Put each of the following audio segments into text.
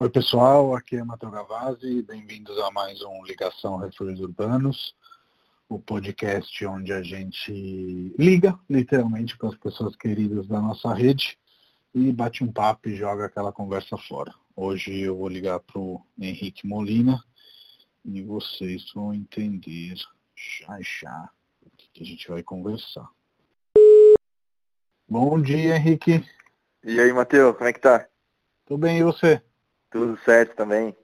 Oi pessoal, aqui é Matheus Gavazzi, bem-vindos a mais um Ligação Refúgios Urbanos, o podcast onde a gente liga literalmente com as pessoas queridas da nossa rede e bate um papo e joga aquela conversa fora. Hoje eu vou ligar para o Henrique Molina e vocês vão entender já já o que a gente vai conversar. Bom dia, Henrique. E aí, Matheus, como é que tá? Tudo bem, e você? Tudo certo também.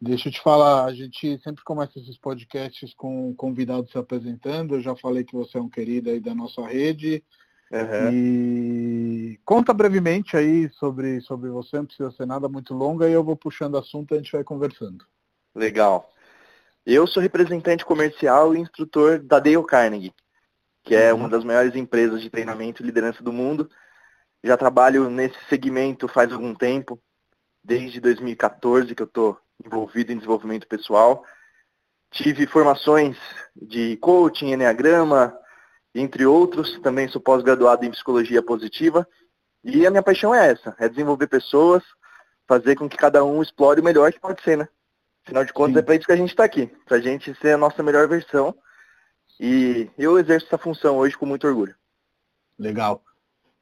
Deixa eu te falar, a gente sempre começa esses podcasts com convidados se apresentando. Eu já falei que você é um querido aí da nossa rede. Uhum. E conta brevemente aí sobre, sobre você, não precisa ser nada muito longa, e eu vou puxando assunto e a gente vai conversando. Legal. Eu sou representante comercial e instrutor da Dale Carnegie, que é uhum. uma das maiores empresas de treinamento e liderança do mundo. Já trabalho nesse segmento faz algum tempo, desde 2014 que eu estou envolvido em desenvolvimento pessoal. Tive formações de coaching, enneagrama, entre outros. Também sou pós-graduado em psicologia positiva. E a minha paixão é essa, é desenvolver pessoas, fazer com que cada um explore o melhor que pode ser, né? Afinal de contas, Sim. é para isso que a gente está aqui, para a gente ser a nossa melhor versão. E eu exerço essa função hoje com muito orgulho. Legal.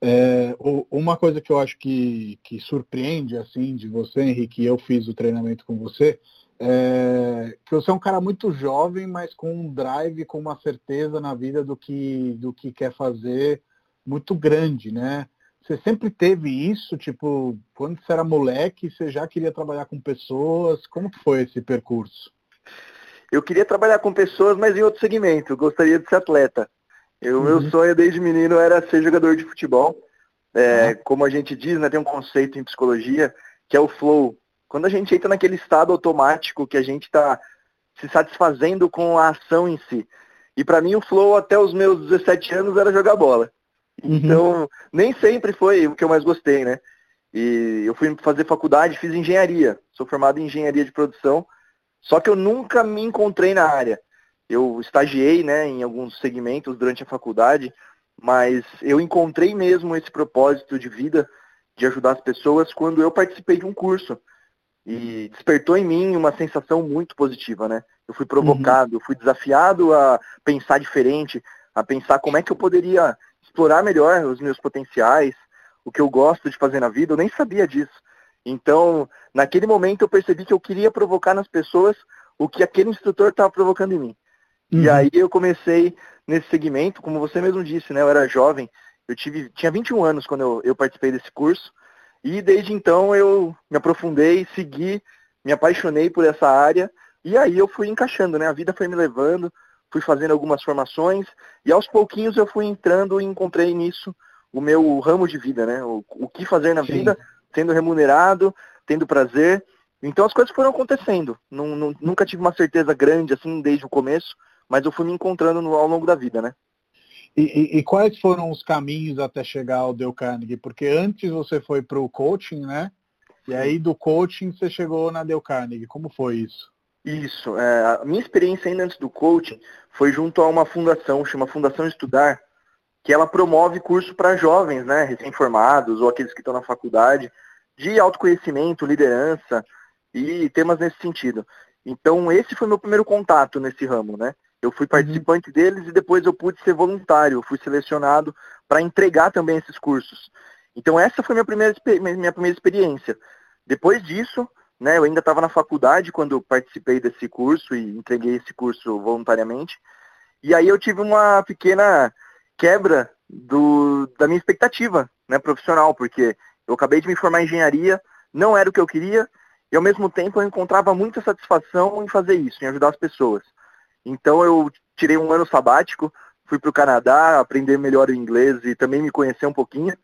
É, uma coisa que eu acho que, que surpreende assim de você, Henrique, eu fiz o treinamento com você, é que você é um cara muito jovem, mas com um drive, com uma certeza na vida do que, do que quer fazer muito grande, né? Você sempre teve isso, tipo, quando você era moleque, você já queria trabalhar com pessoas? Como que foi esse percurso? Eu queria trabalhar com pessoas, mas em outro segmento. Eu gostaria de ser atleta. O uhum. meu sonho desde menino era ser jogador de futebol. É, uhum. Como a gente diz, né, tem um conceito em psicologia que é o flow. Quando a gente entra naquele estado automático que a gente está se satisfazendo com a ação em si. E para mim o flow até os meus 17 anos era jogar bola. Uhum. Então, nem sempre foi o que eu mais gostei, né? E eu fui fazer faculdade, fiz engenharia. Sou formado em engenharia de produção. Só que eu nunca me encontrei na área. Eu estagiei né, em alguns segmentos durante a faculdade, mas eu encontrei mesmo esse propósito de vida de ajudar as pessoas quando eu participei de um curso. E despertou em mim uma sensação muito positiva, né? Eu fui provocado, uhum. fui desafiado a pensar diferente, a pensar como é que eu poderia explorar melhor os meus potenciais, o que eu gosto de fazer na vida, eu nem sabia disso. Então, naquele momento eu percebi que eu queria provocar nas pessoas o que aquele instrutor estava provocando em mim. Uhum. E aí eu comecei nesse segmento, como você mesmo disse, né? Eu era jovem, eu tive, tinha 21 anos quando eu, eu participei desse curso. E desde então eu me aprofundei, segui, me apaixonei por essa área. E aí eu fui encaixando, né? A vida foi me levando, fui fazendo algumas formações. E aos pouquinhos eu fui entrando e encontrei nisso o meu ramo de vida, né? O, o que fazer na Sim. vida, sendo remunerado, tendo prazer. Então as coisas foram acontecendo. nunca tive uma certeza grande assim desde o começo, mas eu fui me encontrando no, ao longo da vida, né? E, e, e, quais foram os caminhos até chegar ao Dale Carnegie? Porque antes você foi para o coaching, né? E aí do coaching você chegou na Dale Carnegie. Como foi isso? Isso. É, a minha experiência ainda antes do coaching foi junto a uma fundação, chama Fundação Estudar, que ela promove curso para jovens, né, recém-formados ou aqueles que estão na faculdade, de autoconhecimento, liderança e temas nesse sentido. Então esse foi meu primeiro contato nesse ramo, né? Eu fui participante uhum. deles e depois eu pude ser voluntário, eu fui selecionado para entregar também esses cursos. Então essa foi minha primeira, minha primeira experiência. Depois disso, né, eu ainda estava na faculdade quando participei desse curso e entreguei esse curso voluntariamente. E aí eu tive uma pequena quebra do, da minha expectativa né, profissional, porque eu acabei de me formar em engenharia, não era o que eu queria, e ao mesmo tempo eu encontrava muita satisfação em fazer isso, em ajudar as pessoas. Então eu tirei um ano sabático, fui para o Canadá, aprender melhor o inglês e também me conhecer um pouquinho.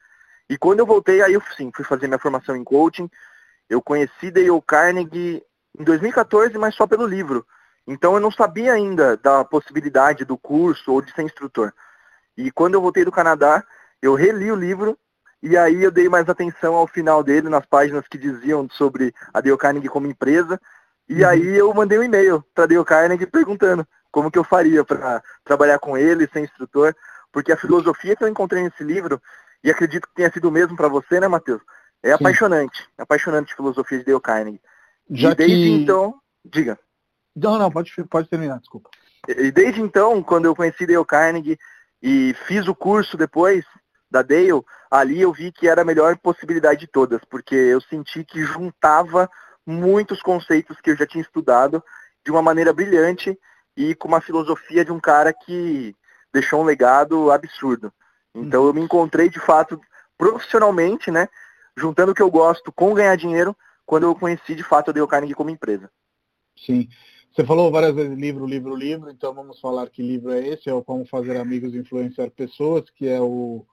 E quando eu voltei, aí eu sim, fui fazer minha formação em coaching. Eu conheci Dale Carnegie em 2014, mas só pelo livro. Então eu não sabia ainda da possibilidade do curso ou de ser instrutor. E quando eu voltei do Canadá, eu reli o livro e aí eu dei mais atenção ao final dele, nas páginas que diziam sobre a Dale Carnegie como empresa. E uhum. aí eu mandei um e-mail para Dale Carnegie perguntando como que eu faria para trabalhar com ele, ser instrutor, porque a filosofia que eu encontrei nesse livro, e acredito que tenha sido o mesmo para você, né, Matheus? É Sim. apaixonante, apaixonante a filosofia de Dale Carnegie. Já e desde que... então, diga. Não, não, pode, pode terminar, desculpa. E desde então, quando eu conheci Dale Carnegie e fiz o curso depois da Dale, ali eu vi que era a melhor possibilidade de todas, porque eu senti que juntava muitos conceitos que eu já tinha estudado de uma maneira brilhante e com uma filosofia de um cara que deixou um legado absurdo. Então eu me encontrei de fato profissionalmente, né, juntando o que eu gosto com ganhar dinheiro, quando eu conheci de fato a Dale Carnegie como empresa. Sim. Você falou várias vezes livro, livro, livro, então vamos falar que livro é esse, é o Como Fazer Amigos e Influenciar Pessoas, que é o,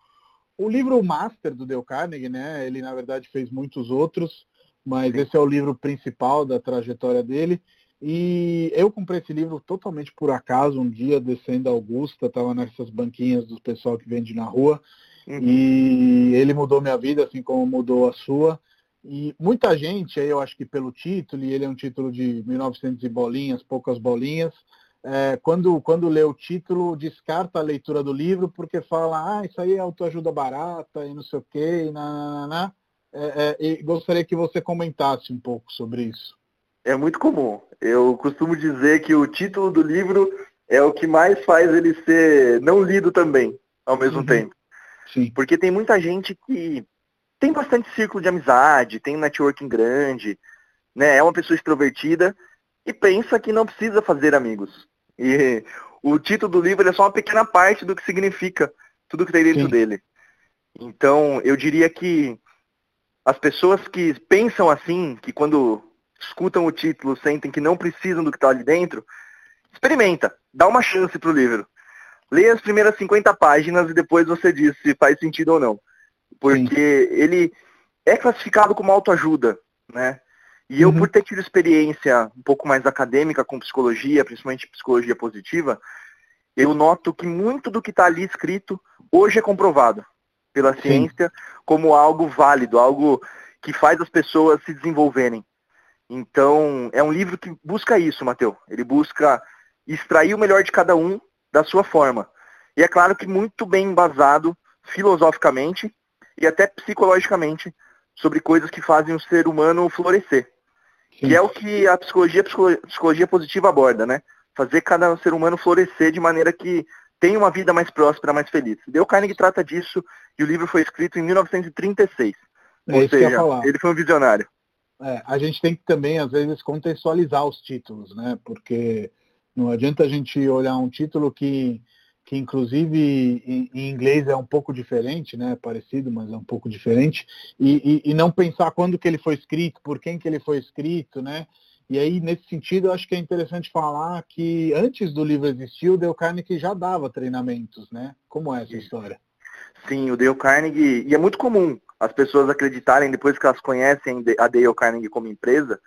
o livro master do Dale Carnegie, né? Ele, na verdade, fez muitos outros, mas esse é o livro principal da trajetória dele. E eu comprei esse livro totalmente por acaso, um dia descendo a Augusta, estava nessas banquinhas do pessoal que vende na rua, uhum. e ele mudou minha vida, assim como mudou a sua. E muita gente, aí eu acho que pelo título, e ele é um título de 1900 e bolinhas, poucas bolinhas, é, quando, quando lê o título, descarta a leitura do livro porque fala, ah, isso aí é autoajuda barata e não sei o quê, e, na, na, na. É, é, e gostaria que você comentasse um pouco sobre isso. É muito comum. Eu costumo dizer que o título do livro é o que mais faz ele ser não lido também, ao mesmo uhum. tempo. Sim. Porque tem muita gente que tem bastante círculo de amizade, tem um networking grande, né? É uma pessoa extrovertida e pensa que não precisa fazer amigos. E o título do livro é só uma pequena parte do que significa tudo que tem dentro Sim. dele. Então, eu diria que as pessoas que pensam assim, que quando escutam o título sentem que não precisam do que está ali dentro, experimenta, dá uma chance para o livro. Leia as primeiras 50 páginas e depois você diz se faz sentido ou não porque Sim. ele é classificado como autoajuda, né? E eu, uhum. por ter tido experiência um pouco mais acadêmica com psicologia, principalmente psicologia positiva, eu noto que muito do que está ali escrito hoje é comprovado pela Sim. ciência como algo válido, algo que faz as pessoas se desenvolverem. Então, é um livro que busca isso, Mateus. Ele busca extrair o melhor de cada um da sua forma. E é claro que muito bem embasado filosoficamente e até psicologicamente sobre coisas que fazem o ser humano florescer. Sim. Que é o que a psicologia, psicologia positiva aborda, né? Fazer cada ser humano florescer de maneira que tenha uma vida mais próspera, mais feliz. Dale Carnegie trata disso e o livro foi escrito em 1936. É Ou seja, ele foi um visionário. É, a gente tem que também, às vezes, contextualizar os títulos, né? Porque não adianta a gente olhar um título que que inclusive em, em, inglês é um pouco diferente, né? Parecido, mas é um pouco diferente. E, e, e, não pensar quando que ele foi escrito, por quem que ele foi escrito, né? E aí, nesse sentido, eu acho que é interessante falar que antes do livro existir, o Dale Carnegie já dava treinamentos, né? Como é essa história? Sim, o Dale Carnegie, e é muito comum as pessoas acreditarem, depois que elas conhecem a Dale Carnegie como empresa,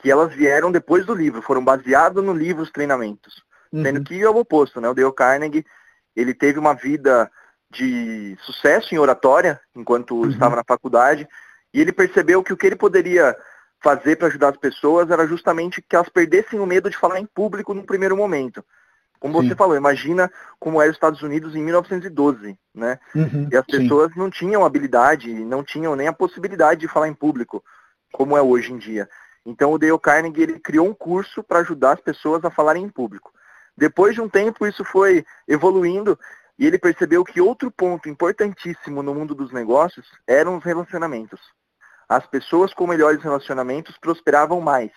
que elas vieram depois do livro, foram baseados no livro os treinamentos. Sendo uhum. que é o oposto, né? O Dale Carnegie, ele teve uma vida de sucesso em oratória, enquanto uhum. estava na faculdade, e ele percebeu que o que ele poderia fazer para ajudar as pessoas era justamente que elas perdessem o medo de falar em público no primeiro momento. Como Sim. você falou, imagina como era os Estados Unidos em 1912, né? Uhum. E as pessoas Sim. não tinham habilidade, não tinham nem a possibilidade de falar em público, como é hoje em dia. Então o Dale Carnegie ele criou um curso para ajudar as pessoas a falarem em público. Depois de um tempo, isso foi evoluindo e ele percebeu que outro ponto importantíssimo no mundo dos negócios eram os relacionamentos. As pessoas com melhores relacionamentos prosperavam mais.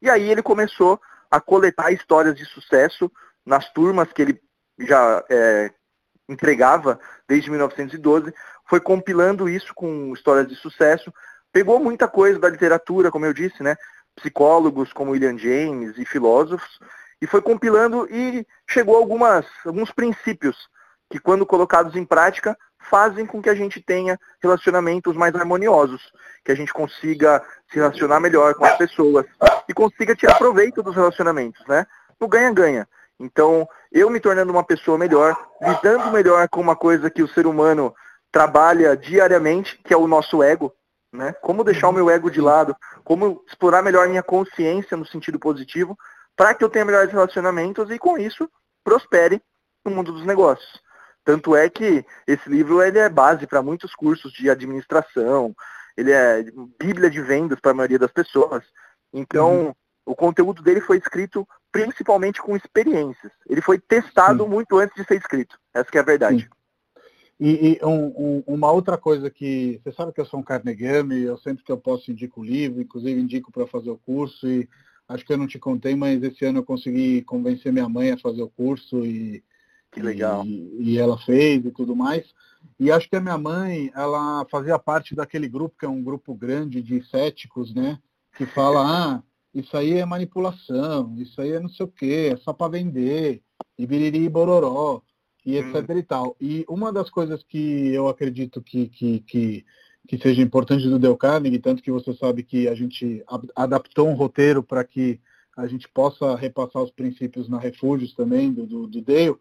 E aí ele começou a coletar histórias de sucesso nas turmas que ele já é, entregava desde 1912, foi compilando isso com histórias de sucesso, pegou muita coisa da literatura, como eu disse, né? Psicólogos como William James e filósofos, e foi compilando e chegou a algumas, alguns princípios que, quando colocados em prática, fazem com que a gente tenha relacionamentos mais harmoniosos, que a gente consiga se relacionar melhor com as pessoas e consiga tirar proveito dos relacionamentos, né? No ganha-ganha. Então, eu me tornando uma pessoa melhor, lidando melhor com uma coisa que o ser humano trabalha diariamente, que é o nosso ego, né? Como deixar o meu ego de lado, como explorar melhor minha consciência no sentido positivo, para que eu tenha melhores relacionamentos e com isso prospere no mundo dos negócios. Tanto é que esse livro ele é base para muitos cursos de administração, ele é bíblia de vendas para a maioria das pessoas. Então, uhum. o conteúdo dele foi escrito principalmente com experiências. Ele foi testado Sim. muito antes de ser escrito. Essa é a verdade. Sim. E, e um, um, uma outra coisa que você sabe que eu sou um carnegame, eu sempre que eu posso indico o livro, inclusive indico para fazer o curso e acho que eu não te contei, mas esse ano eu consegui convencer minha mãe a fazer o curso e que legal. E, e ela fez e tudo mais. E acho que a minha mãe, ela fazia parte daquele grupo que é um grupo grande de céticos, né? Que fala, ah, isso aí é manipulação, isso aí é não sei o quê, é só para vender, e biriri e bororó, e etc hum. e tal. E uma das coisas que eu acredito que, que, que, que seja importante do Del Carnegie, tanto que você sabe que a gente adaptou um roteiro para que a gente possa repassar os princípios na Refúgios também, do, do, do Dale,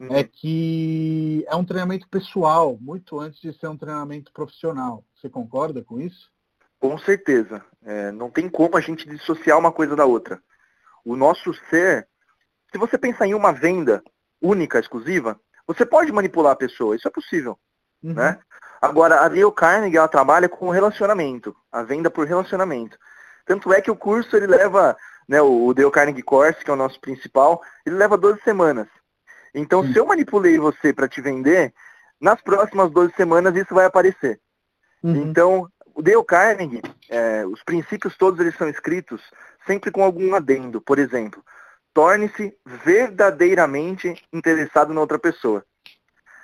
uhum. é que é um treinamento pessoal, muito antes de ser um treinamento profissional. Você concorda com isso? Com certeza. É, não tem como a gente dissociar uma coisa da outra. O nosso ser, se você pensar em uma venda única, exclusiva, você pode manipular a pessoa, isso é possível. Uhum. Né? Agora, a Dale Carnegie ela trabalha com relacionamento, a venda por relacionamento. Tanto é que o curso ele leva, né, o Dale Carnegie Course, que é o nosso principal, ele leva 12 semanas. Então, se eu manipulei você para te vender, nas próximas 12 semanas isso vai aparecer. Uhum. Então, o Dale Carnegie, é, os princípios todos eles são escritos sempre com algum adendo. Por exemplo, torne-se verdadeiramente interessado na outra pessoa.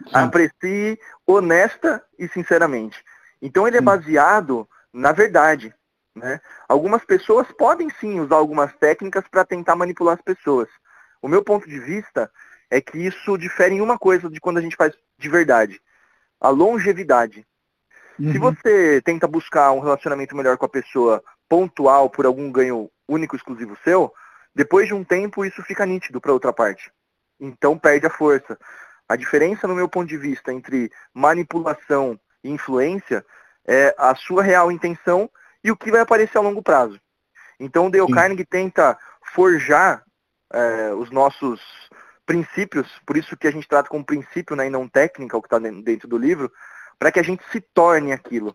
Sim. Aprecie honesta e sinceramente. Então ele é baseado na verdade. Né? Algumas pessoas podem sim usar algumas técnicas para tentar manipular as pessoas. O meu ponto de vista é que isso difere em uma coisa de quando a gente faz de verdade. A longevidade. Uhum. Se você tenta buscar um relacionamento melhor com a pessoa pontual por algum ganho único, exclusivo seu, depois de um tempo isso fica nítido para outra parte. Então perde a força. A diferença, no meu ponto de vista, entre manipulação e influência é a sua real intenção e o que vai aparecer a longo prazo. Então o Dale Sim. Carnegie tenta forjar é, os nossos princípios, por isso que a gente trata como princípio né, e não técnica, o que está dentro do livro, para que a gente se torne aquilo,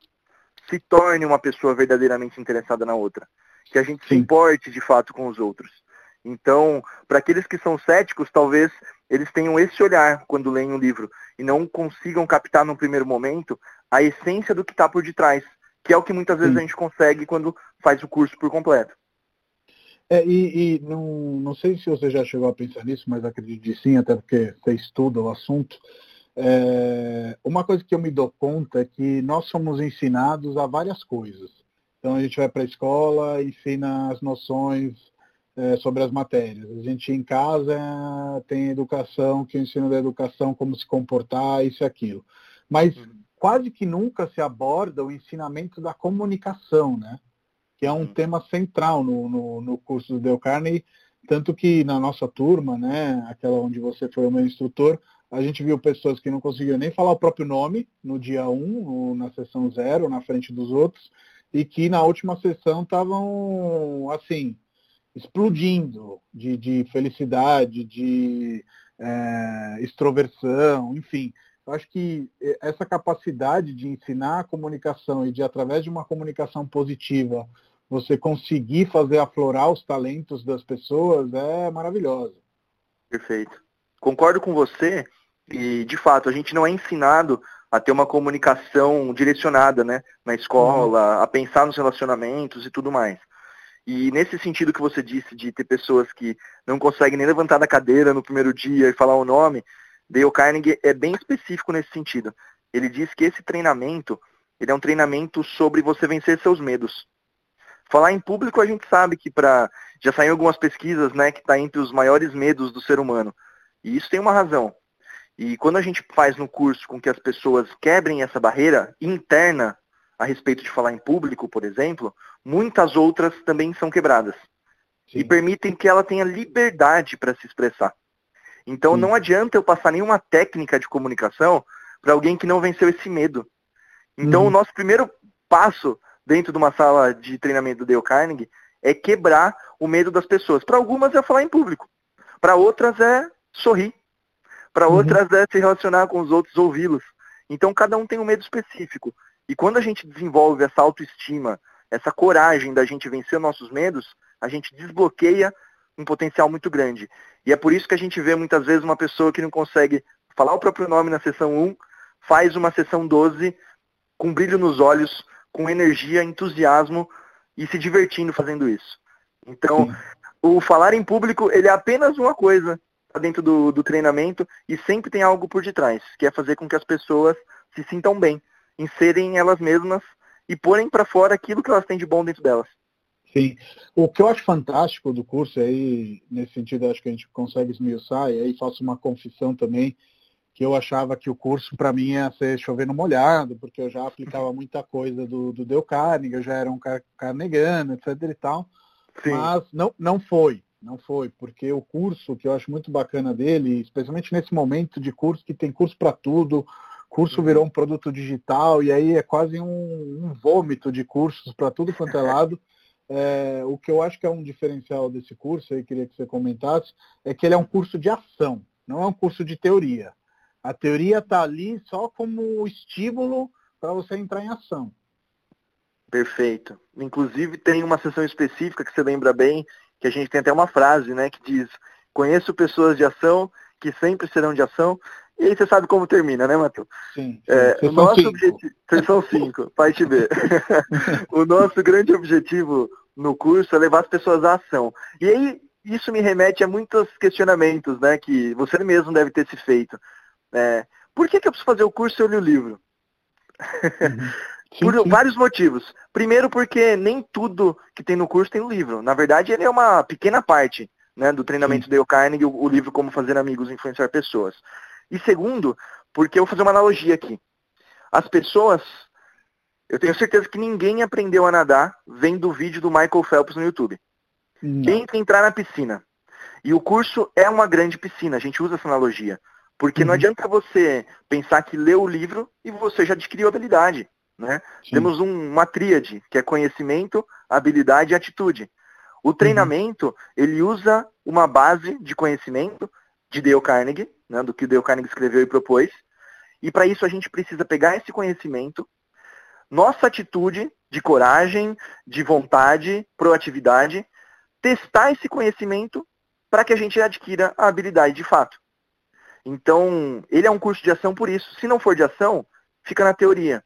se torne uma pessoa verdadeiramente interessada na outra, que a gente Sim. se importe de fato com os outros. Então, para aqueles que são céticos, talvez eles tenham esse olhar quando leem o livro e não consigam captar no primeiro momento a essência do que está por detrás, que é o que muitas vezes Sim. a gente consegue quando faz o curso por completo. É, e, e não, não sei se você já chegou a pensar nisso, mas acredito que sim, até porque você estuda o assunto. É, uma coisa que eu me dou conta é que nós somos ensinados a várias coisas. Então a gente vai para a escola, ensina as noções é, sobre as matérias. A gente em casa tem educação, que ensina da educação como se comportar, isso e aquilo. Mas uhum. quase que nunca se aborda o ensinamento da comunicação, né? Que é um tema central no, no, no curso do Del Carne, tanto que na nossa turma, né, aquela onde você foi o meu instrutor, a gente viu pessoas que não conseguiam nem falar o próprio nome no dia 1, um, na sessão 0, na frente dos outros, e que na última sessão estavam, assim, explodindo de, de felicidade, de é, extroversão, enfim. Eu acho que essa capacidade de ensinar a comunicação e de, através de uma comunicação positiva, você conseguir fazer aflorar os talentos das pessoas é maravilhosa. Perfeito. Concordo com você e, de fato, a gente não é ensinado a ter uma comunicação direcionada né, na escola, uhum. a pensar nos relacionamentos e tudo mais. E nesse sentido que você disse de ter pessoas que não conseguem nem levantar da cadeira no primeiro dia e falar o nome, Dale Carnegie é bem específico nesse sentido. Ele diz que esse treinamento, ele é um treinamento sobre você vencer seus medos. Falar em público a gente sabe que para já saiu algumas pesquisas, né, que está entre os maiores medos do ser humano. E isso tem uma razão. E quando a gente faz no curso com que as pessoas quebrem essa barreira interna a respeito de falar em público, por exemplo, muitas outras também são quebradas. Sim. E permitem que ela tenha liberdade para se expressar. Então Sim. não adianta eu passar nenhuma técnica de comunicação para alguém que não venceu esse medo. Então uhum. o nosso primeiro passo dentro de uma sala de treinamento do Dale Carnegie é quebrar o medo das pessoas. Para algumas é falar em público, para outras é sorrir, para uhum. outras é se relacionar com os outros, ouvi-los. Então cada um tem um medo específico. E quando a gente desenvolve essa autoestima, essa coragem da gente vencer nossos medos, a gente desbloqueia um potencial muito grande. E é por isso que a gente vê muitas vezes uma pessoa que não consegue falar o próprio nome na sessão 1, faz uma sessão 12 com brilho nos olhos, com energia, entusiasmo e se divertindo fazendo isso. Então, Sim. o falar em público, ele é apenas uma coisa dentro do, do treinamento e sempre tem algo por detrás, que é fazer com que as pessoas se sintam bem, em serem elas mesmas e porem para fora aquilo que elas têm de bom dentro delas. Sim. O que eu acho fantástico do curso, aí, nesse sentido, acho que a gente consegue esmiuçar, e aí faço uma confissão também, que eu achava que o curso para mim ia ser chovendo molhado, porque eu já aplicava muita coisa do, do Dale Carnegie, eu já era um carnegano, etc e tal. Sim. Mas não, não foi, não foi, porque o curso que eu acho muito bacana dele, especialmente nesse momento de curso que tem curso para tudo, curso uhum. virou um produto digital e aí é quase um, um vômito de cursos para tudo quanto é lado. É, o que eu acho que é um diferencial desse curso, aí queria que você comentasse, é que ele é um curso de ação, não é um curso de teoria. A teoria está ali só como estímulo para você entrar em ação. Perfeito. Inclusive tem uma sessão específica que você lembra bem, que a gente tem até uma frase, né, que diz: "Conheço pessoas de ação que sempre serão de ação". E aí você sabe como termina, né, Matheus? Sim. sim. É, o nosso cinco. objetivo, são cinco, parte B. o nosso grande objetivo no curso é levar as pessoas à ação. E aí isso me remete a muitos questionamentos, né, que você mesmo deve ter se feito. É, por que, que eu preciso fazer o curso se eu li o livro? Uhum. Sim, Por sim. vários motivos. Primeiro porque nem tudo que tem no curso tem no livro. Na verdade, ele é uma pequena parte né, do treinamento sim. Dale Carnegie, o, o livro Como Fazer Amigos e Influenciar Pessoas. E segundo, porque eu vou fazer uma analogia aqui. As pessoas, eu tenho certeza que ninguém aprendeu a nadar vendo o vídeo do Michael Phelps no YouTube. Não. Tem que entrar na piscina. E o curso é uma grande piscina, a gente usa essa analogia. Porque uhum. não adianta você pensar que leu o livro e você já adquiriu habilidade. Né? Temos um, uma tríade, que é conhecimento, habilidade e atitude. O uhum. treinamento, uhum. ele usa uma base de conhecimento de Dale Carnegie, né, do que Dale Carnegie escreveu e propôs. E para isso a gente precisa pegar esse conhecimento, nossa atitude de coragem, de vontade, proatividade, testar esse conhecimento para que a gente adquira a habilidade de fato. Então, ele é um curso de ação por isso. Se não for de ação, fica na teoria.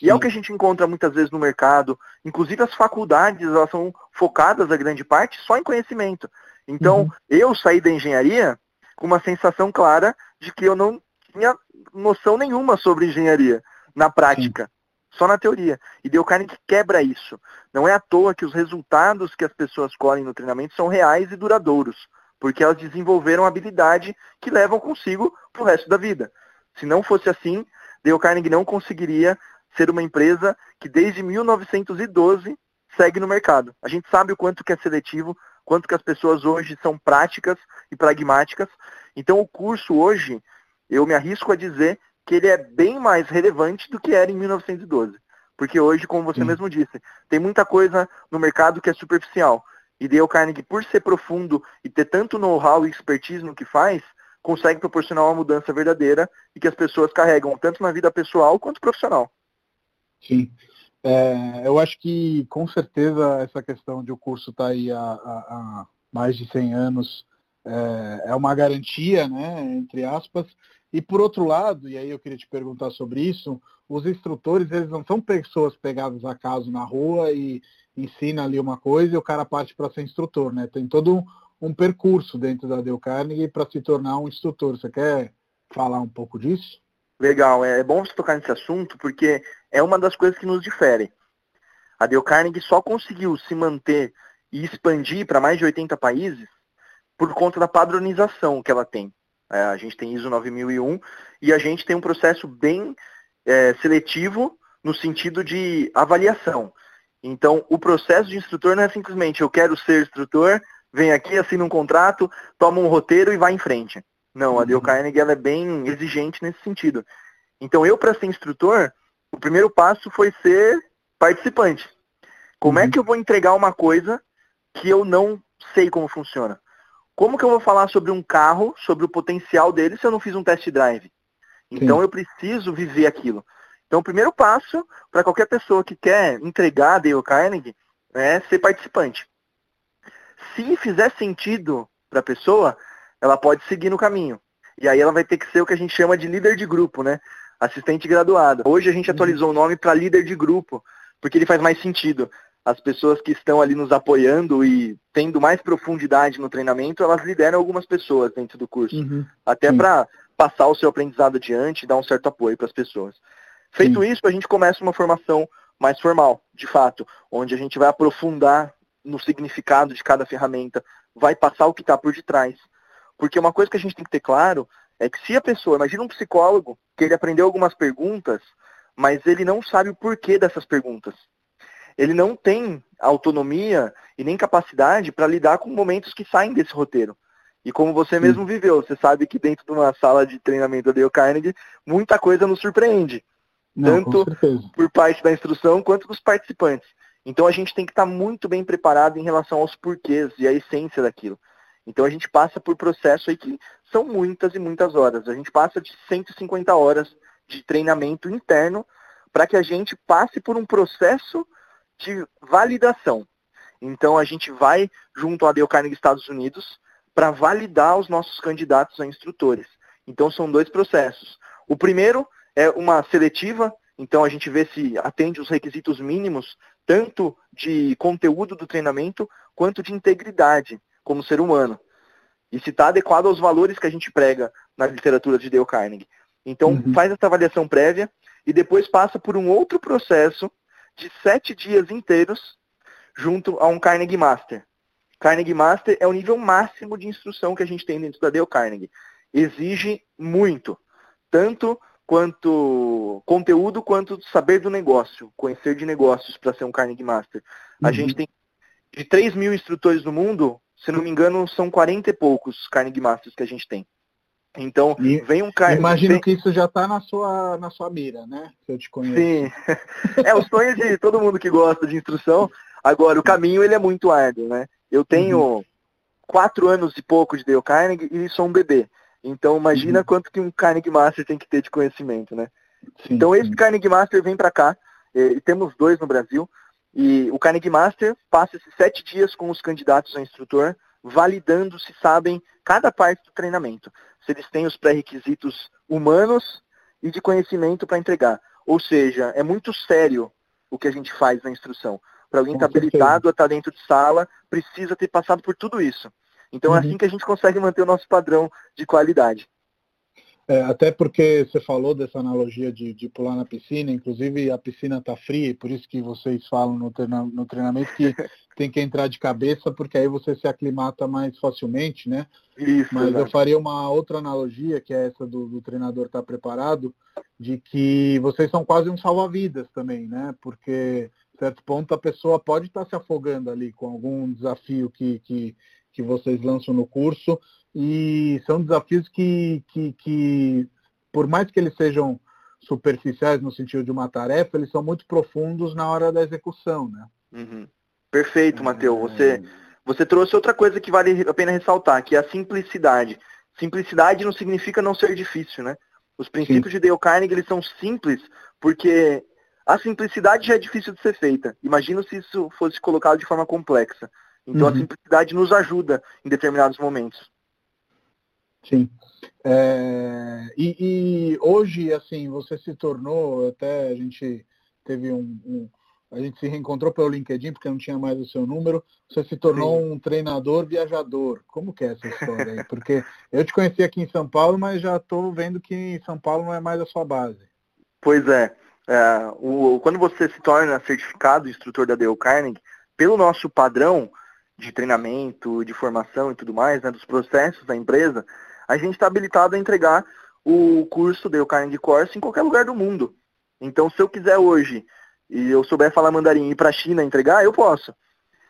E Sim. é o que a gente encontra muitas vezes no mercado. Inclusive as faculdades, elas são focadas, a grande parte, só em conhecimento. Então, uhum. eu saí da engenharia com uma sensação clara de que eu não tinha noção nenhuma sobre engenharia na prática. Sim. Só na teoria. E Dale Carnegie quebra isso. Não é à toa que os resultados que as pessoas colhem no treinamento são reais e duradouros. Porque elas desenvolveram habilidade que levam consigo para o resto da vida. Se não fosse assim, Dale Carnegie não conseguiria ser uma empresa que desde 1912 segue no mercado. A gente sabe o quanto que é seletivo, quanto que as pessoas hoje são práticas e pragmáticas. Então o curso hoje, eu me arrisco a dizer que ele é bem mais relevante do que era em 1912. Porque hoje, como você Sim. mesmo disse, tem muita coisa no mercado que é superficial. E Dale Carnegie, por ser profundo e ter tanto know-how e expertise no que faz, consegue proporcionar uma mudança verdadeira e que as pessoas carregam tanto na vida pessoal quanto profissional. Sim. É, eu acho que, com certeza, essa questão de o curso estar tá aí há, há, mais de 100 anos é, é, uma garantia, né, entre aspas. E, por outro lado, e aí eu queria te perguntar sobre isso, os instrutores, eles não são pessoas pegadas a caso na rua e ensina ali uma coisa e o cara parte para ser instrutor, né? Tem todo um, um percurso dentro da Dale Carnegie para se tornar um instrutor. Você quer falar um pouco disso? Legal, é bom você tocar nesse assunto porque é uma das coisas que nos difere. A Dale Carnegie só conseguiu se manter e expandir para mais de 80 países por conta da padronização que ela tem. É, a gente tem ISO 9001 e a gente tem um processo bem é, seletivo no sentido de avaliação. Então, o processo de instrutor não é simplesmente eu quero ser instrutor, vem aqui, assina um contrato, toma um roteiro e vai em frente. Não, a Dale uhum. Carnegie ela é bem exigente nesse sentido. Então, eu, para ser instrutor, o primeiro passo foi ser participante. Como é uhum. é que eu vou entregar uma coisa que eu não sei como funciona? Como que eu vou falar sobre um carro, sobre o potencial dele, se eu não fiz um test drive? Então, Sim. eu preciso viver aquilo. Então, o primeiro passo para qualquer pessoa que quer entregar a Dale Carnegie é ser participante. Se fizer sentido para a pessoa, ela pode seguir no caminho. E aí ela vai ter que ser o que a gente chama de líder de grupo, né? Assistente graduado. Hoje a gente atualizou o nome para líder de grupo, porque ele faz mais sentido. As pessoas que estão ali nos apoiando e tendo mais profundidade no treinamento, elas lideram algumas pessoas dentro do curso. Uhum. Até para passar o seu aprendizado adiante e dar um certo apoio para as pessoas. Feito Sim. isso, a gente começa uma formação mais formal, de fato, onde a gente vai aprofundar no significado de cada ferramenta, vai passar o que está por detrás. Porque uma coisa que a gente tem que ter claro é que se a pessoa, imagina um psicólogo, que ele aprendeu algumas perguntas, mas ele não sabe o porquê dessas perguntas. Ele não tem autonomia e nem capacidade para lidar com momentos que saem desse roteiro. E como você Sim. mesmo viveu, você sabe que dentro de uma sala de treinamento da Dale Carnegie, muita coisa nos surpreende. Não, tanto por parte da instrução quanto dos participantes. Então a gente tem que estar muito bem preparado em relação aos porquês e a essência daquilo. Então a gente passa por processo aí que são muitas e muitas horas. A gente passa de 150 horas de treinamento interno para que a gente passe por um processo de validação. Então a gente vai junto à Dale Carnegie Estados Unidos para validar os nossos candidatos a instrutores. Então são dois processos. O primeiro é uma seletiva, então a gente vê se atende os requisitos mínimos, tanto de conteúdo do treinamento, quanto de integridade como ser humano. E se está adequado aos valores que a gente prega na literatura de Dale Carnegie. Então uhum. faz essa avaliação prévia e depois passa por um outro processo de sete dias inteiros junto a um Carnegie Master. Carnegie Master é o nível máximo de instrução que a gente tem dentro da Dale Carnegie. Exige muito, tanto quanto conteúdo quanto saber do negócio, conhecer de negócios para ser um Carnegie Master. Uhum. A gente tem de 3 mil instrutores no mundo, se não me engano, são 40 e poucos Carnegie Masters que a gente tem. Então, e, vem um cara. Imagino vem... que isso já está na sua, na sua mira, né? Se eu te conheço. Sim. é o sonho de todo mundo que gosta de instrução. Agora, o caminho ele é muito árduo, né? Eu tenho uhum. quatro anos e pouco de Dale Carnegie e sou um bebê. Então imagina uhum. quanto que um Carnegie Master tem que ter de conhecimento, né? Sim, então esse sim. Carnegie Master vem para cá, e temos dois no Brasil, e o Carnegie Master passa esses sete dias com os candidatos a instrutor, validando se sabem cada parte do treinamento, se eles têm os pré-requisitos humanos e de conhecimento para entregar. Ou seja, é muito sério o que a gente faz na instrução. Para alguém estar tá habilitado a estar tá dentro de sala, precisa ter passado por tudo isso. Então é uhum. é assim que a gente consegue manter o nosso padrão de qualidade. É, até porque você falou dessa analogia de, de pular na piscina, inclusive a piscina está fria, e por isso que vocês falam no, treina, no treinamento que tem que entrar de cabeça, porque aí você se aclimata mais facilmente, né? Isso, Mas eu faria uma outra analogia, que é essa do, do treinador estar tá preparado, de que vocês são quase um salva-vidas também, né? Porque, certo ponto, a pessoa pode estar tá se afogando ali com algum desafio que, que que vocês lançam no curso e são desafios que, que, que, por mais que eles sejam superficiais no sentido de uma tarefa, eles são muito profundos na hora da execução, né? Uhum. Perfeito, Matheus. É... Você, você trouxe outra coisa que vale a pena ressaltar, que é a simplicidade. Simplicidade não significa não ser difícil, né? Os princípios Sim. de Dale Carnegie, eles são simples porque a simplicidade já é difícil de ser feita. Imagina se isso fosse colocado de forma complexa. Então uhum. a simplicidade nos ajuda em determinados momentos. Sim. É, e, e, hoje, assim, você se tornou, até a gente teve um, um, a gente se reencontrou pelo LinkedIn porque não tinha mais o seu número, você se tornou Sim. um treinador viajador. Como que é essa história aí? Porque eu te conheci aqui em São Paulo, mas já estou vendo que em São Paulo não é mais a sua base. Pois é. é o, quando você se torna certificado instrutor da Dale Carnegie, pelo nosso padrão, de treinamento, de formação e tudo mais, né, dos processos da empresa, a gente está habilitado a entregar o curso do Carnegie Course em qualquer lugar do mundo. Então, se eu quiser hoje e eu souber falar mandarim e ir para a China entregar, eu posso.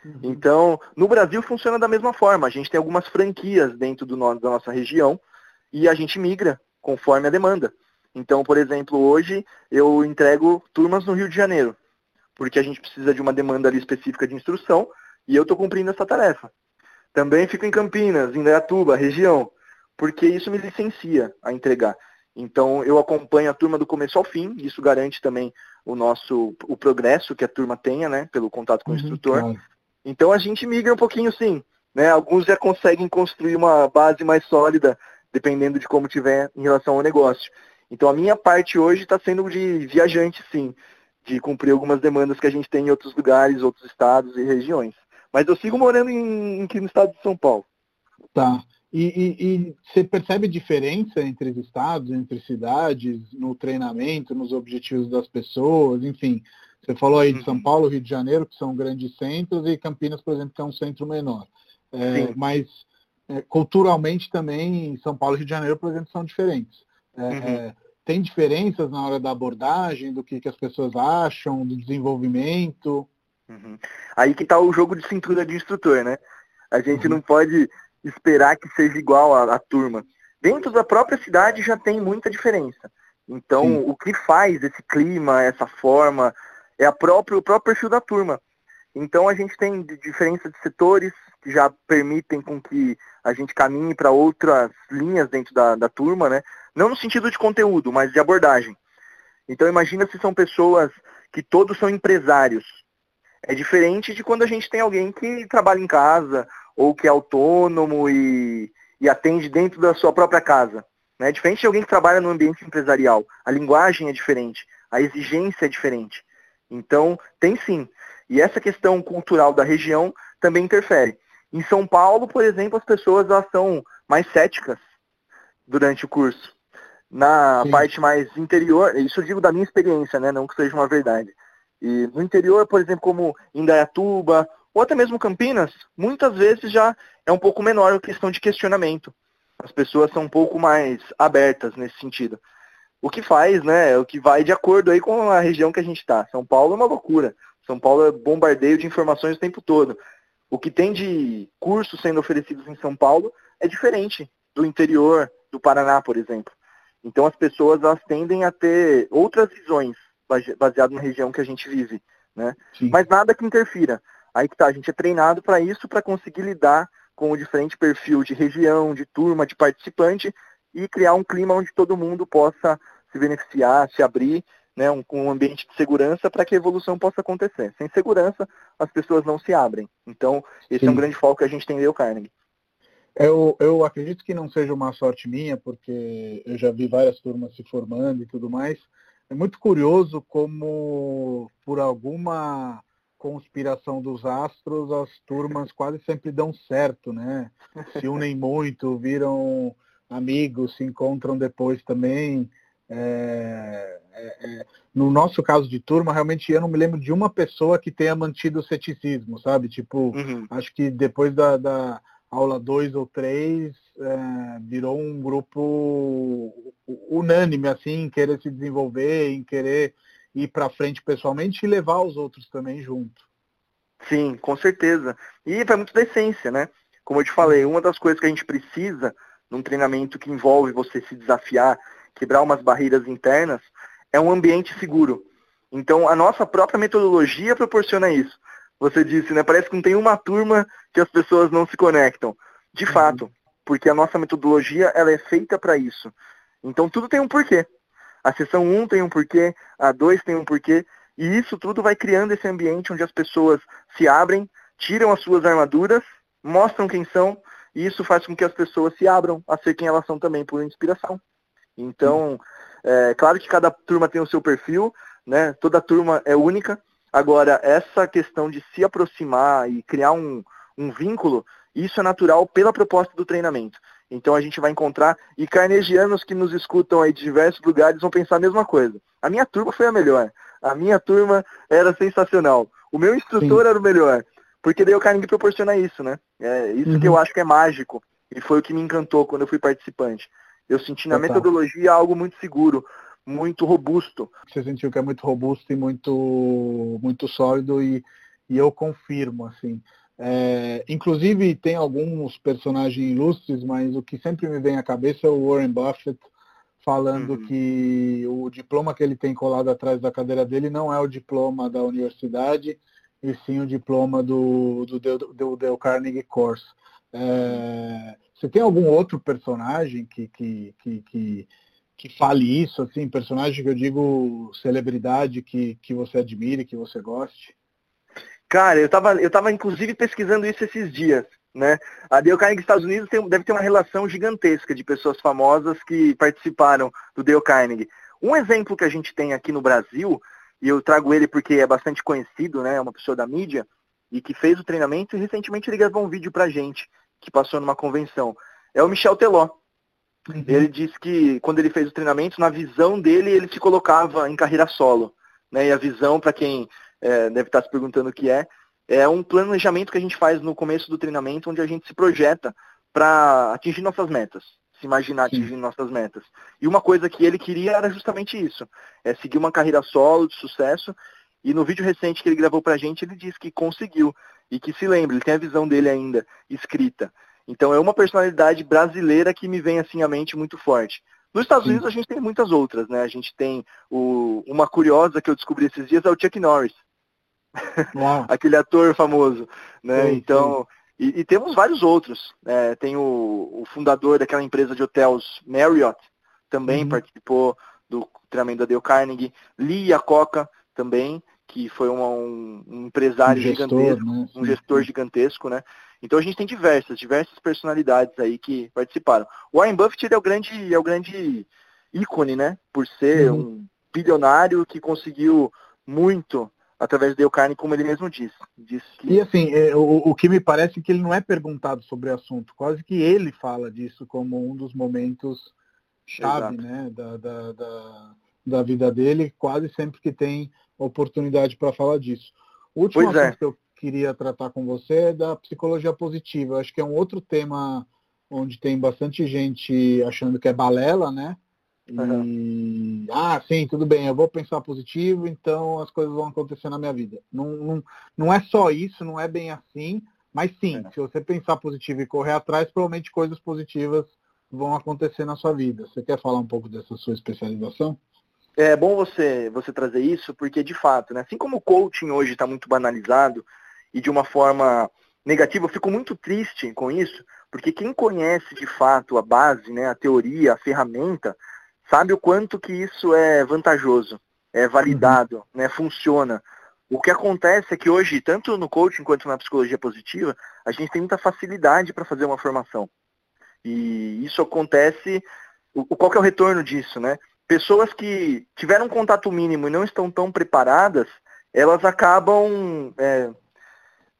Uhum. Então, no Brasil funciona da mesma forma. A gente tem algumas franquias dentro do nosso, da nossa região e a gente migra conforme a demanda. Então, por exemplo, hoje eu entrego turmas no Rio de Janeiro, porque a gente precisa de uma demanda ali específica de instrução e eu estou cumprindo essa tarefa. Também fico em Campinas, em Dayatuba, região, porque isso me licencia a entregar. Então eu acompanho a turma do começo ao fim, isso garante também o nosso o progresso que a turma tenha, né, pelo contato com uhum, o instrutor. Claro. Então a gente migra um pouquinho sim, né? Alguns já conseguem construir uma base mais sólida, dependendo de como tiver em relação ao negócio. Então a minha parte hoje está sendo de viajante, sim, de cumprir algumas demandas que a gente tem em outros lugares, outros estados e regiões. Mas eu sigo morando em, aqui no estado de São Paulo. Tá. E, e, e, você percebe diferença entre os estados, entre cidades, no treinamento, nos objetivos das pessoas, enfim. Você falou aí de São uhum. Paulo, Rio de Janeiro, que são grandes centros, e Campinas, por exemplo, que é um centro menor. É, mas é, culturalmente também, São Paulo e Rio de Janeiro, por exemplo, são diferentes. É, uhum. É, tem diferenças na hora da abordagem, do que, que as pessoas acham, do desenvolvimento? Uhum. Aí que está o jogo de cintura de instrutor, né? A gente uhum. não pode esperar que seja igual à, turma. Dentro da própria cidade já tem muita diferença. Então, Sim. o que faz esse clima, essa forma, é a própria, o próprio perfil da turma. Então, a gente tem diferença de setores que já permitem com que a gente caminhe para outras linhas dentro da, da turma, né? Não no sentido de conteúdo, mas de abordagem. Então, imagina se são pessoas que todos são empresários. É diferente de quando a gente tem alguém que trabalha em casa ou que é autônomo e, e atende dentro da sua própria casa. Né? É diferente de alguém que trabalha no ambiente empresarial. A linguagem é diferente, a exigência é diferente. Então, tem sim. E essa questão cultural da região também interfere. Em São Paulo, por exemplo, as pessoas elas são mais céticas durante o curso. Na sim. parte mais interior, isso eu digo da minha experiência, né? não que seja uma verdade. E no interior, por exemplo, como Indaiatuba ou até mesmo Campinas, muitas vezes já é um pouco menor a questão de questionamento. As pessoas são um pouco mais abertas nesse sentido. O que faz, né, o que vai de acordo aí com a região que a gente está. São Paulo é uma loucura. São Paulo é bombardeio de informações o tempo todo. O que tem de cursos sendo oferecidos em São Paulo é diferente do interior do Paraná, por exemplo. Então as pessoas elas tendem a ter outras visões baseado na região que a gente vive, né? Mas nada que interfira. Aí que tá, a gente é treinado para isso, para conseguir lidar com o diferente perfil de região, de turma, de participante e criar um clima onde todo mundo possa se beneficiar, se abrir, né, um, um ambiente de segurança para que a evolução possa acontecer. Sem segurança, as pessoas não se abrem. Então, esse Sim. é um grande foco que a gente tem em Carnegie. Eu, eu acredito que não seja uma sorte minha, porque eu já vi várias turmas se formando e tudo mais. É muito curioso como, por alguma conspiração dos astros, as turmas quase sempre dão certo, né? Se unem muito, viram amigos, se encontram depois também. É, é, é, no nosso caso de turma, realmente eu não me lembro de uma pessoa que tenha mantido o ceticismo, sabe? Tipo, uhum. acho que depois da, da aula 2 ou 3, é, virou um grupo unânime, assim, em querer se desenvolver, em querer ir para frente pessoalmente e levar os outros também junto. Sim, com certeza. E vai muito da essência, né? Como eu te falei, uma das coisas que a gente precisa num treinamento que envolve você se desafiar, quebrar umas barreiras internas, é um ambiente seguro. Então, a nossa própria metodologia proporciona isso. Você disse, né? Parece que não tem uma turma que as pessoas não se conectam. De uhum. fato, porque a nossa metodologia ela é feita para isso. Então, tudo tem um porquê. A sessão 1 tem um porquê, a 2 tem um porquê, e isso tudo vai criando esse ambiente onde as pessoas se abrem, tiram as suas armaduras, mostram quem são, e isso faz com que as pessoas se abram a ser quem elas são também por inspiração. Então, é claro que cada turma tem o seu perfil, né? Toda turma é única. Agora, essa questão de se aproximar e criar um, um vínculo, isso é natural pela proposta do treinamento. Então a gente vai encontrar, e carnegianos que nos escutam aí de diversos lugares vão pensar a mesma coisa. A minha turma foi a melhor. A minha turma era sensacional. O meu instrutor Sim. era o melhor. Porque daí o Carnegie proporciona isso, né? É isso uhum. que eu acho que é mágico. E foi o que me encantou quando eu fui participante. Eu senti na metodologia algo muito seguro, muito robusto. Você sentiu que é muito robusto e muito, muito sólido e, e eu confirmo, assim. É, inclusive tem alguns personagens ilustres, mas o que sempre me vem à cabeça é o Warren Buffett falando uhum. que o diploma que ele tem colado atrás da cadeira dele não é o diploma da universidade, e sim o diploma do, do, do, do Carnegie Course. É, você tem algum outro personagem que, que, que, que, que fale isso, assim, personagem que eu digo celebridade que, que você admire, que você goste? Cara, eu tava, eu tava inclusive pesquisando isso esses dias, né? A Dale Carnegie Estados Unidos tem, deve ter uma relação gigantesca de pessoas famosas que participaram do Dale Carnegie. Um exemplo que a gente tem aqui no Brasil, e eu trago ele porque é bastante conhecido, né? É uma pessoa da mídia, e que fez o treinamento e recentemente ele gravou um vídeo pra gente, que passou numa convenção. É o Michel Teló. Uhum. Ele disse que quando ele fez o treinamento, na visão dele, ele se colocava em carreira solo. Né? E a visão, para quem é, deve estar se perguntando o que é, é um planejamento que a gente faz no começo do treinamento, onde a gente se projeta para atingir nossas metas, se imaginar Sim. atingindo nossas metas. E uma coisa que ele queria era justamente isso, é seguir uma carreira solo de sucesso. E no vídeo recente que ele gravou para a gente, ele disse que conseguiu e que se lembre, ele tem a visão dele ainda escrita. Então é uma personalidade brasileira que me vem assim à mente muito forte. Nos Estados. Unidos a gente tem muitas outras, né? A gente tem o, uma curiosa que eu descobri esses dias é o Chuck Norris. Aquele ator famoso, né? Sim, então, sim. E, e, temos vários outros. Né? Tem o, o, fundador daquela empresa de hotéis Marriott, também uhum. participou do treinamento da Dale Carnegie. Lee Iacocca também, que foi uma, um, um, empresário um gestor, gigantesco, né? um gestor gigantesco, né? Então a gente tem diversas, diversas personalidades aí que participaram. O Warren Buffett é o grande, é o grande ícone, né? Por ser uhum. um bilionário que conseguiu muito através do carne, como ele mesmo disse. disse que... E assim, é, o, o que me parece é que ele não é perguntado sobre o assunto, quase que ele fala disso como um dos momentos chave né, da, da, da, da, vida dele, quase sempre que tem oportunidade para falar disso. O último pois é. assunto é. que eu queria tratar com você é da psicologia positiva. Acho que é um outro tema onde tem bastante gente achando que é balela, né? Uhum. E, ah, sim, tudo bem, eu vou pensar positivo, então as coisas vão acontecer na minha vida. Não, não, não é só isso, não é bem assim, mas sim, é. se você pensar positivo e correr atrás, provavelmente coisas positivas vão acontecer na sua vida. Você quer falar um pouco dessa sua especialização? É bom você, você trazer isso, porque de fato, né, assim como o coaching hoje está muito banalizado e de uma forma negativa, eu fico muito triste com isso, porque quem conhece de fato a base, né, a teoria, a ferramenta, sabe o quanto que isso é vantajoso, é validado, uhum. né, funciona. O que acontece é que hoje, tanto no coaching quanto na psicologia positiva, a gente tem muita facilidade para fazer uma formação. E isso acontece, o, qual que é o retorno disso, né? Pessoas que tiveram um contato mínimo e não estão tão preparadas, elas acabam é,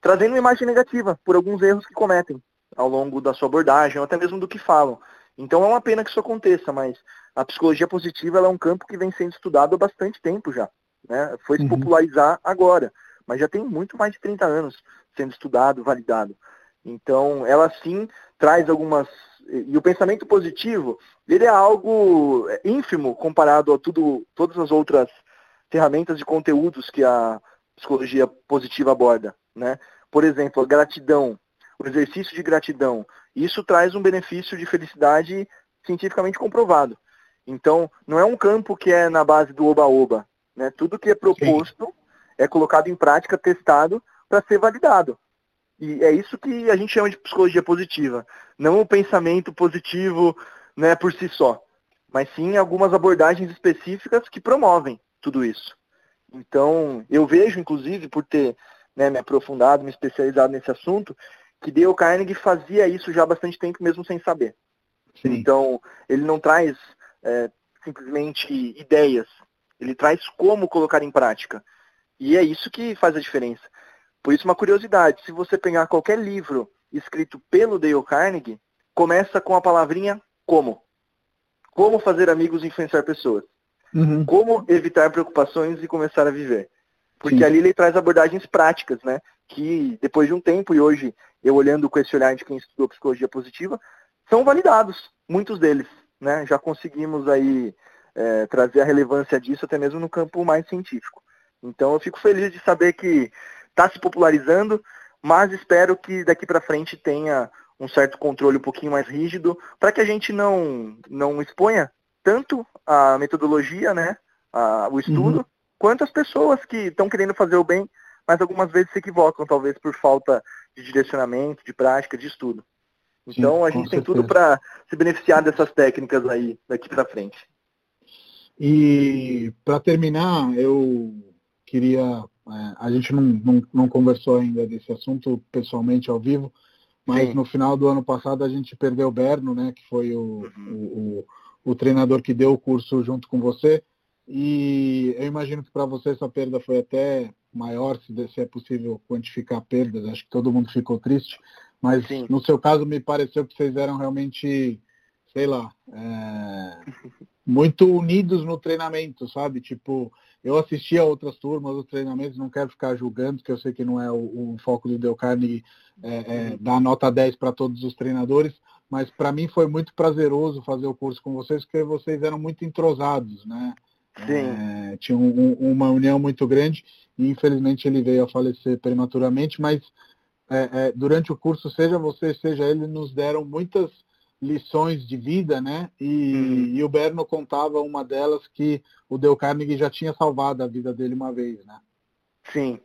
trazendo uma imagem negativa por alguns erros que cometem ao longo da sua abordagem, ou até mesmo do que falam. Então é uma pena que isso aconteça, mas a psicologia positiva é um campo que vem sendo estudado há bastante tempo já. Né? Foi se uhum. popularizar agora, mas já tem muito mais de 30 anos sendo estudado, validado. Então, ela sim traz algumas. E o pensamento positivo, ele é algo ínfimo comparado a tudo, todas as outras ferramentas de conteúdos que a psicologia positiva aborda. Né? Por exemplo, a gratidão, o exercício de gratidão. Isso traz um benefício de felicidade cientificamente comprovado. Então, não é um campo que é na base do oba-oba. Né? Tudo que é proposto Sim. é colocado em prática, testado, para ser validado. E é isso que a gente chama de psicologia positiva. Não o pensamento positivo né, por si só, mas sim algumas abordagens específicas que promovem tudo isso. Então, eu vejo, inclusive, por ter né, me aprofundado, me especializado nesse assunto, que Dale Carnegie fazia isso já há bastante tempo, mesmo sem saber. Sim. Então, ele não traz é, simplesmente ideias, ele traz como colocar em prática. E é isso que faz a diferença. Por isso, uma curiosidade, se você pegar qualquer livro escrito pelo Dale Carnegie, começa com a palavrinha como. Como fazer amigos e influenciar pessoas. Uhum. Como evitar preocupações e começar a viver. Porque Sim. ali ele traz abordagens práticas, né? Que depois de um tempo, e hoje eu olhando com esse olhar de quem estudou psicologia positiva, são validados, muitos deles né, já conseguimos aí é, trazer a relevância disso até mesmo no campo mais científico. Então eu fico feliz de saber que está se popularizando, mas espero que daqui para frente tenha um certo controle um pouquinho mais rígido, para que a gente não, não exponha tanto a metodologia, né, a, o estudo, uhum. quanto as pessoas que estão querendo fazer o bem, mas algumas vezes se equivocam, talvez por falta de direcionamento, de prática, de estudo. Então Sim, a gente tem tudo para se beneficiar dessas técnicas aí daqui para frente. E para terminar, eu queria. É, a gente não, não, não, conversou ainda desse assunto pessoalmente ao vivo, mas Sim. no final do ano passado a gente perdeu o Berno, né, que foi o, uhum. o, o, o treinador que deu o curso junto com você. E eu imagino que para você essa perda foi até maior, se, é possível quantificar perdas. Acho que todo mundo ficou triste. Mas Sim. no seu caso me pareceu que vocês eram realmente, sei lá, é, muito unidos no treinamento, sabe? Tipo, eu assisti a outras turmas, os treinamentos, não quero ficar julgando, que eu sei que não é o, o foco do Del Carnegie é, é, dar nota 10 para todos os treinadores, mas para mim foi muito prazeroso fazer o curso com vocês, porque vocês eram muito entrosados, né? É, tinha um, uma união muito grande e infelizmente ele veio a falecer prematuramente, mas é, é, durante o curso, seja você, seja ele, nos deram muitas lições de vida, né? E, hum. e, o Berno contava uma delas que o Dale Carnegie já tinha salvado a vida dele uma vez, né? Sim,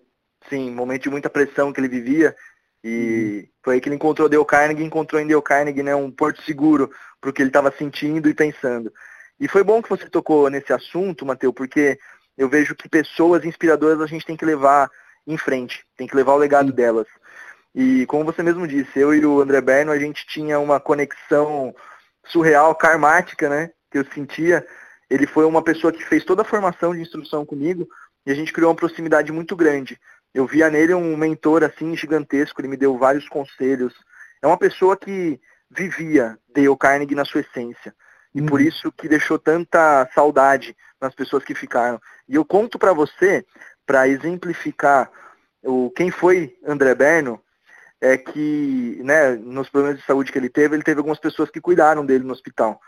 sim, momento de muita pressão que ele vivia e hum. foi aí que ele encontrou Dale Carnegie, encontrou em Dale Carnegie, né, um porto seguro para o que ele estava sentindo e pensando. E foi bom que você tocou nesse assunto, Matheus, porque eu vejo que pessoas inspiradoras a gente tem que levar em frente, tem que levar o legado delas. E como você mesmo disse, eu e o André Berno, a gente tinha uma conexão surreal, karmática, né? Que eu sentia. Ele foi uma pessoa que fez toda a formação de instrução comigo e a gente criou uma proximidade muito grande. Eu via nele um mentor assim gigantesco, ele me deu vários conselhos. É uma pessoa que vivia Dale Carnegie na sua essência. E por uhum. isso que deixou tanta saudade nas pessoas que ficaram. E eu conto para você, para exemplificar o quem foi André Berno, é que, né, nos problemas de saúde que ele teve, ele teve algumas pessoas que cuidaram dele no hospital.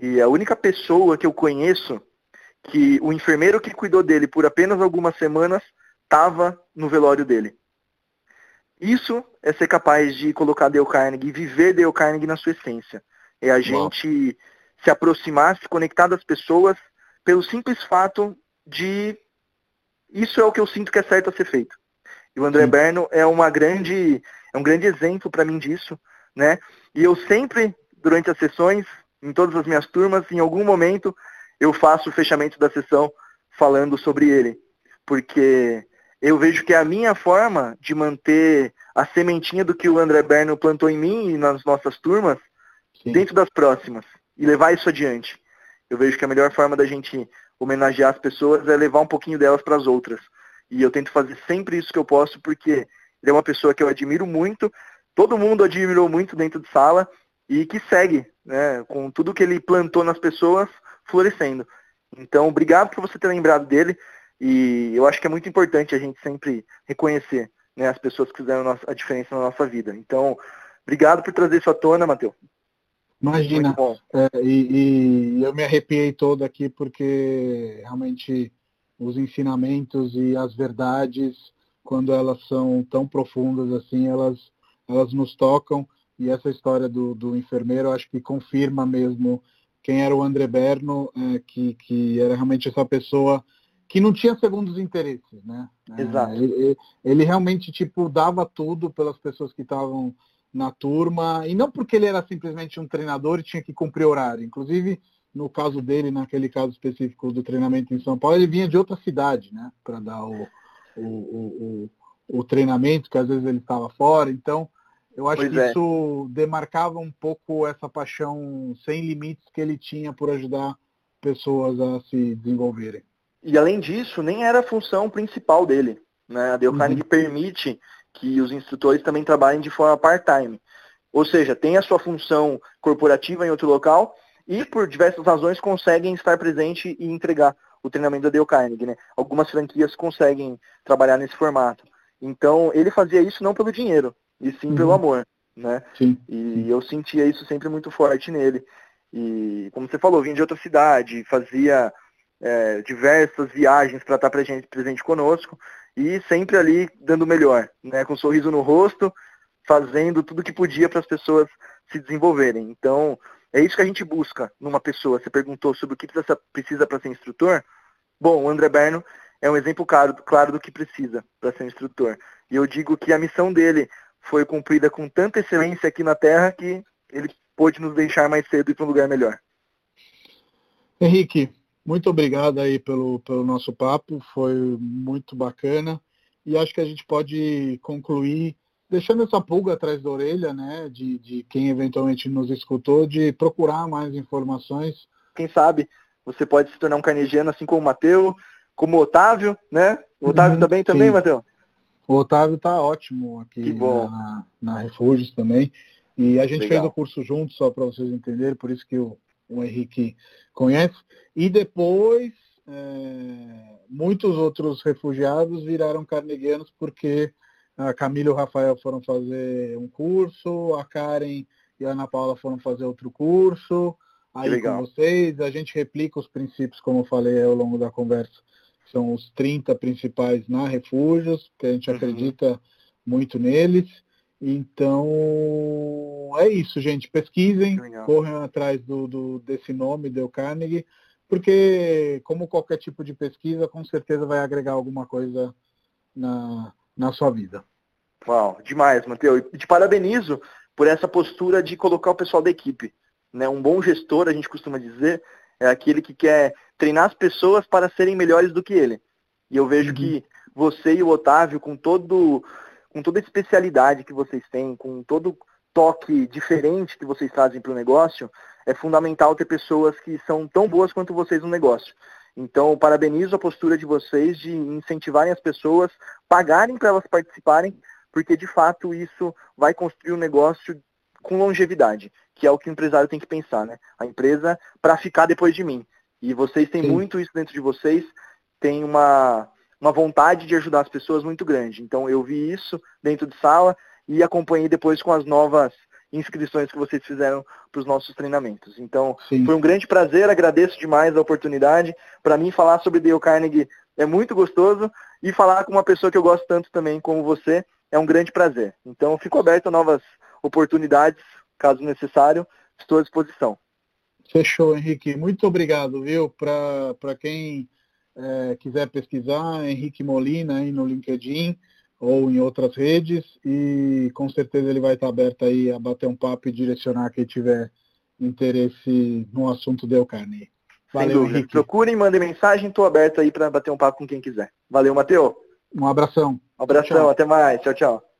E a única pessoa que eu conheço que o enfermeiro que cuidou dele por apenas algumas semanas estava no velório dele. Isso é ser capaz de colocar Dale Carnegie, viver Dale Carnegie na sua essência. É a gente se aproximar, se conectar das pessoas pelo simples fato de isso é o que eu sinto que é certo a ser feito. E o André Sim. Berno é uma grande é um grande exemplo para mim disso, né? E eu sempre, durante as sessões, em todas as minhas turmas, em algum momento, eu faço o fechamento da sessão falando sobre ele. Porque eu vejo que é a minha forma de manter a sementinha do que o André Berno plantou em mim e nas nossas turmas Sim. dentro das próximas e levar isso adiante. Eu vejo que a melhor forma da gente homenagear as pessoas é levar um pouquinho delas para as outras. E eu tento fazer sempre isso que eu posso, porque ele é uma pessoa que eu admiro muito, todo mundo admirou muito dentro de sala e que segue, né, com tudo que ele plantou nas pessoas florescendo. Então, obrigado por você ter lembrado dele e eu acho que é muito importante a gente sempre reconhecer né, as pessoas que fizeram a diferença na nossa vida. Então, obrigado por trazer isso à tona, Matheus. Imagina, é, e, e, eu me arrepiei todo aqui porque realmente os ensinamentos e as verdades quando elas são tão profundas assim, elas, elas nos tocam. E essa história do, do enfermeiro, acho que confirma mesmo quem era o André Berno, é, que, que era realmente essa pessoa que não tinha segundos interesses, né? É, Exato. É, ele, ele, realmente, tipo, dava tudo pelas pessoas que estavam na turma, e não porque ele era simplesmente um treinador e tinha que cumprir horário. Inclusive, no caso dele, naquele caso específico do treinamento em São Paulo, ele vinha de outra cidade, né? Para dar o, o, o, o, treinamento, que às vezes ele estava fora. Então, eu acho pois que é. isso demarcava um pouco essa paixão sem limites que ele tinha por ajudar pessoas a se desenvolverem. E além disso, nem era a função principal dele. Né? A Dale uhum. Carnegie permite que os instrutores também trabalhem de forma part-time. Ou seja, tem a sua função corporativa em outro local e por diversas razões conseguem estar presente e entregar o treinamento da Dale Carnegie, né? Algumas franquias conseguem trabalhar nesse formato. Então, ele fazia isso não pelo dinheiro, e sim uhum. pelo amor, né? Sim. E eu sentia isso sempre muito forte nele. E, como você falou, vinha de outra cidade, fazia é, diversas viagens para estar presente, presente conosco, e sempre ali dando o melhor, né? Com um sorriso no rosto, fazendo tudo que podia para as pessoas se desenvolverem. Então, é isso que a gente busca numa pessoa. Você perguntou sobre o que precisa para ser instrutor. Bom, o André Berno é um exemplo claro, claro do que precisa para ser instrutor. E eu digo que a missão dele foi cumprida com tanta excelência aqui na Terra que ele pôde nos deixar mais cedo e para um lugar melhor. Henrique, muito obrigado aí pelo, pelo nosso papo, foi muito bacana. E acho que a gente pode concluir deixando essa pulga atrás da orelha, né, de, de quem eventualmente nos escutou, de procurar mais informações. Quem sabe você pode se tornar um carnegiano assim como o Matheus, como o Otávio, né? O Otávio uhum, também, também, Matheus? O Otávio está ótimo aqui na, na Refúgios também. E a gente Legal. fez o curso junto, só para vocês entenderem, por isso que o, o Henrique conhece. E depois, é, muitos outros refugiados viraram carneguianos porque a Camila e o Rafael foram fazer um curso, a Karen e a Ana Paula foram fazer outro curso. Aí com vocês, a gente replica os princípios, como eu falei ao longo da conversa, são os 30 principais na Refúgios, que a gente uhum. acredita muito neles. Então, é isso, gente. Pesquisem, corram atrás do, do, desse nome, Dale Carnegie, porque, como qualquer tipo de pesquisa, com certeza vai agregar alguma coisa na, na sua vida. Uau, demais, Matheus. E te parabenizo por essa postura de colocar o pessoal da equipe. Né? Um bom gestor, a gente costuma dizer, é aquele que quer treinar as pessoas para serem melhores do que ele. E eu vejo uhum. que você e o Otávio, com todo com toda a especialidade que vocês têm, com todo toque diferente que vocês trazem para o negócio, é fundamental ter pessoas que são tão boas quanto vocês no negócio. Então, parabenizo a postura de vocês de incentivarem as pessoas, pagarem para elas participarem, porque de fato isso vai construir um negócio com longevidade, que é o que o empresário tem que pensar, né? A empresa para ficar depois de mim. E vocês têm Sim. muito isso dentro de vocês, tem uma, uma vontade de ajudar as pessoas muito grande. Então eu vi isso dentro de sala e acompanhei depois com as novas inscrições que vocês fizeram para os nossos treinamentos. Então, Sim. foi um grande prazer, agradeço demais a oportunidade. Para mim, falar sobre Dale Carnegie é muito gostoso e falar com uma pessoa que eu gosto tanto também como você é um grande prazer. Então, fico aberto a novas oportunidades, caso necessário, estou à disposição. Fechou, Henrique. Muito obrigado, viu? Para quem é, quiser pesquisar, Henrique Molina aí no LinkedIn ou em outras redes e com certeza ele vai estar aberto aí a bater um papo e direcionar quem tiver interesse no assunto de carne. Valeu, Henrique. Procurem, mandem mensagem, estou aberto aí para bater um papo com quem quiser. Valeu, Matheus. Um abração. Um abração, tchau, tchau. até mais. Tchau, tchau.